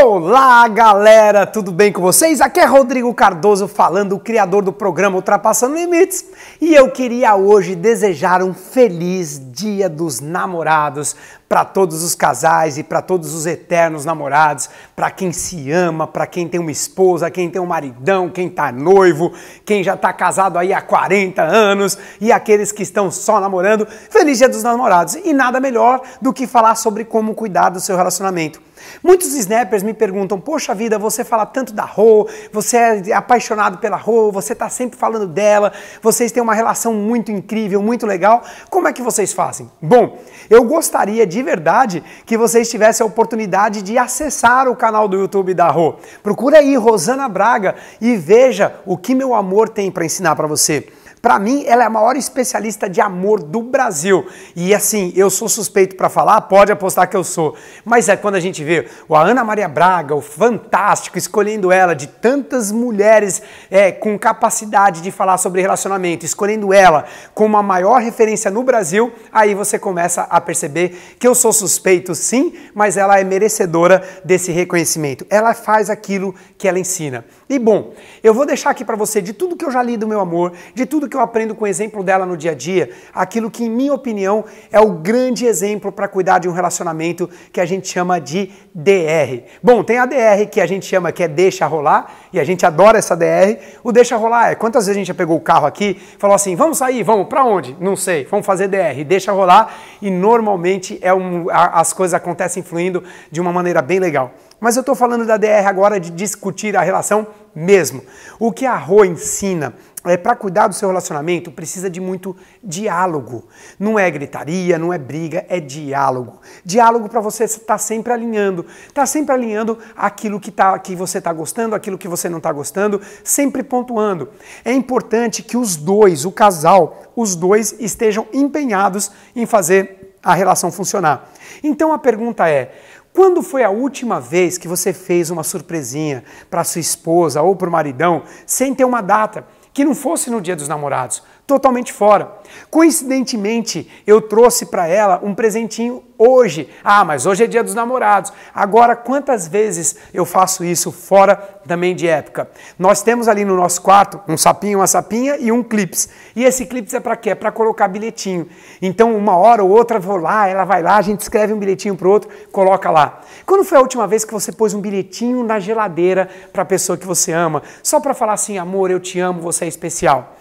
Olá, galera, tudo bem com vocês? Aqui é Rodrigo Cardoso falando, o criador do programa Ultrapassando Limites, e eu queria hoje desejar um feliz Dia dos Namorados para todos os casais e para todos os eternos namorados, para quem se ama, para quem tem uma esposa, quem tem um maridão, quem tá noivo, quem já tá casado aí há 40 anos e aqueles que estão só namorando. Feliz Dia dos Namorados! E nada melhor do que falar sobre como cuidar do seu relacionamento. Muitos snappers me perguntam: Poxa vida, você fala tanto da Rô, você é apaixonado pela Rô, você está sempre falando dela, vocês têm uma relação muito incrível, muito legal. Como é que vocês fazem? Bom, eu gostaria de verdade que vocês tivessem a oportunidade de acessar o canal do YouTube da Rô. Procura aí Rosana Braga e veja o que meu amor tem para ensinar para você. Para mim, ela é a maior especialista de amor do Brasil. E assim, eu sou suspeito para falar, pode apostar que eu sou. Mas é quando a gente vê a Ana Maria Braga, o fantástico, escolhendo ela de tantas mulheres é, com capacidade de falar sobre relacionamento, escolhendo ela como a maior referência no Brasil, aí você começa a perceber que eu sou suspeito sim, mas ela é merecedora desse reconhecimento. Ela faz aquilo que ela ensina. E bom, eu vou deixar aqui para você de tudo que eu já li do meu amor, de tudo que eu aprendo com o exemplo dela no dia a dia, aquilo que, em minha opinião, é o grande exemplo para cuidar de um relacionamento que a gente chama de DR. Bom, tem a DR que a gente chama que é deixa rolar, e a gente adora essa DR. O deixa rolar é quantas vezes a gente já pegou o carro aqui, falou assim: vamos sair, vamos para onde? Não sei, vamos fazer DR, deixa rolar, e normalmente é um, as coisas acontecem fluindo de uma maneira bem legal. Mas eu estou falando da DR agora de discutir a relação mesmo. O que a Rô ensina é para cuidar do seu relacionamento precisa de muito diálogo. Não é gritaria, não é briga, é diálogo. Diálogo para você estar tá sempre alinhando, tá sempre alinhando aquilo que, tá, que você está gostando, aquilo que você não está gostando, sempre pontuando. É importante que os dois, o casal, os dois estejam empenhados em fazer a relação funcionar. Então a pergunta é: quando foi a última vez que você fez uma surpresinha para sua esposa ou para o maridão sem ter uma data? Que não fosse no dia dos namorados, totalmente fora. Coincidentemente, eu trouxe para ela um presentinho hoje. Ah, mas hoje é dia dos namorados. Agora, quantas vezes eu faço isso fora também de época? Nós temos ali no nosso quarto um sapinho, uma sapinha e um clips. E esse clips é para quê? É para colocar bilhetinho. Então, uma hora ou outra vou lá, ela vai lá, a gente escreve um bilhetinho pro outro, coloca lá. Quando foi a última vez que você pôs um bilhetinho na geladeira para a pessoa que você ama, só para falar assim, amor, eu te amo, você é especial?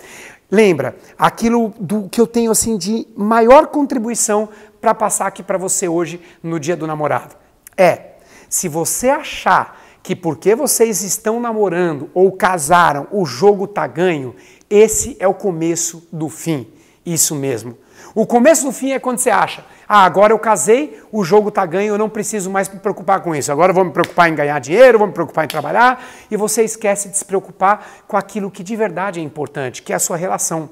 Lembra, aquilo do que eu tenho assim de maior contribuição para passar aqui para você hoje no dia do namorado. É, se você achar que porque vocês estão namorando ou casaram, o jogo tá ganho, esse é o começo do fim. Isso mesmo. O começo do fim é quando você acha, ah, agora eu casei, o jogo está ganho, eu não preciso mais me preocupar com isso. Agora eu vou me preocupar em ganhar dinheiro, vou me preocupar em trabalhar, e você esquece de se preocupar com aquilo que de verdade é importante, que é a sua relação.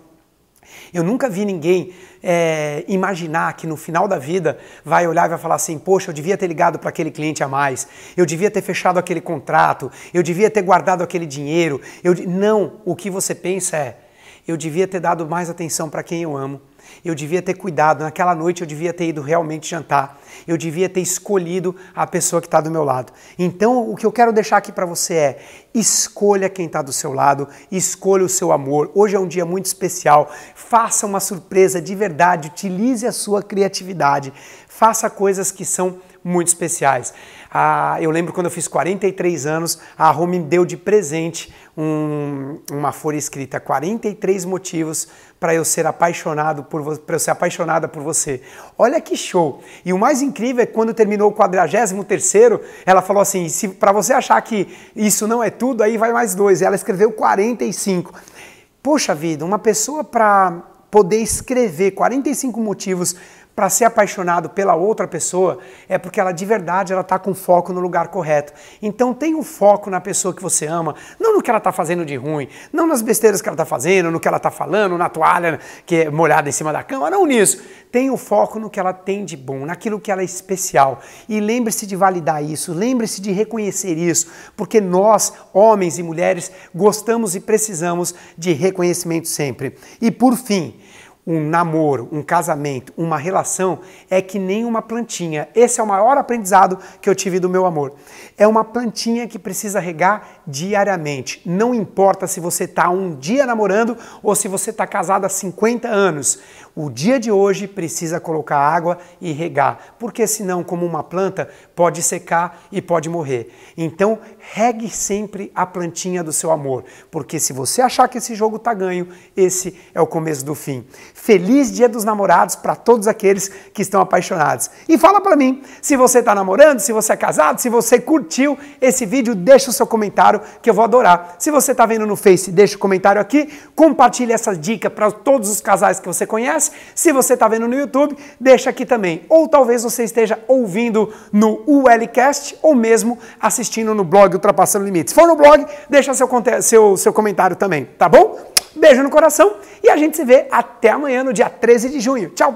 Eu nunca vi ninguém é, imaginar que no final da vida vai olhar e vai falar assim: Poxa, eu devia ter ligado para aquele cliente a mais, eu devia ter fechado aquele contrato, eu devia ter guardado aquele dinheiro. Eu... Não, o que você pensa é: Eu devia ter dado mais atenção para quem eu amo, eu devia ter cuidado, naquela noite eu devia ter ido realmente jantar, eu devia ter escolhido a pessoa que está do meu lado. Então, o que eu quero deixar aqui para você é: escolha quem está do seu lado, escolha o seu amor. Hoje é um dia muito especial, faça uma surpresa de verdade, utilize a sua criatividade, faça coisas que são muito especiais. Ah, eu lembro quando eu fiz 43 anos, a Rô me deu de presente um, uma folha escrita 43 motivos para eu ser apaixonado por para eu ser apaixonada por você. Olha que show! E o mais incrível é quando terminou o 43º, ela falou assim: "Se para você achar que isso não é tudo, aí vai mais dois". E ela escreveu 45. Poxa vida, uma pessoa para poder escrever 45 motivos para ser apaixonado pela outra pessoa é porque ela de verdade ela está com foco no lugar correto. Então tenha o um foco na pessoa que você ama, não no que ela está fazendo de ruim, não nas besteiras que ela está fazendo, no que ela está falando, na toalha que é molhada em cima da cama, não nisso. Tenha o foco no que ela tem de bom, naquilo que ela é especial. E lembre-se de validar isso, lembre-se de reconhecer isso, porque nós, homens e mulheres, gostamos e precisamos de reconhecimento sempre. E por fim, um namoro, um casamento, uma relação é que nem uma plantinha. Esse é o maior aprendizado que eu tive do meu amor. É uma plantinha que precisa regar diariamente. Não importa se você está um dia namorando ou se você está casado há 50 anos. O dia de hoje precisa colocar água e regar, porque senão, como uma planta, pode secar e pode morrer. Então, regue sempre a plantinha do seu amor, porque se você achar que esse jogo está ganho, esse é o começo do fim. Feliz Dia dos Namorados para todos aqueles que estão apaixonados. E fala para mim, se você está namorando, se você é casado, se você curtiu esse vídeo, deixa o seu comentário que eu vou adorar. Se você está vendo no Face, deixa o comentário aqui, compartilhe essa dica para todos os casais que você conhece. Se você está vendo no YouTube, deixa aqui também. Ou talvez você esteja ouvindo no ULCast ou mesmo assistindo no blog Ultrapassando Limites. Se for no blog, deixa seu, seu, seu comentário também, tá bom? Beijo no coração e a gente se vê até amanhã, no dia 13 de junho. Tchau!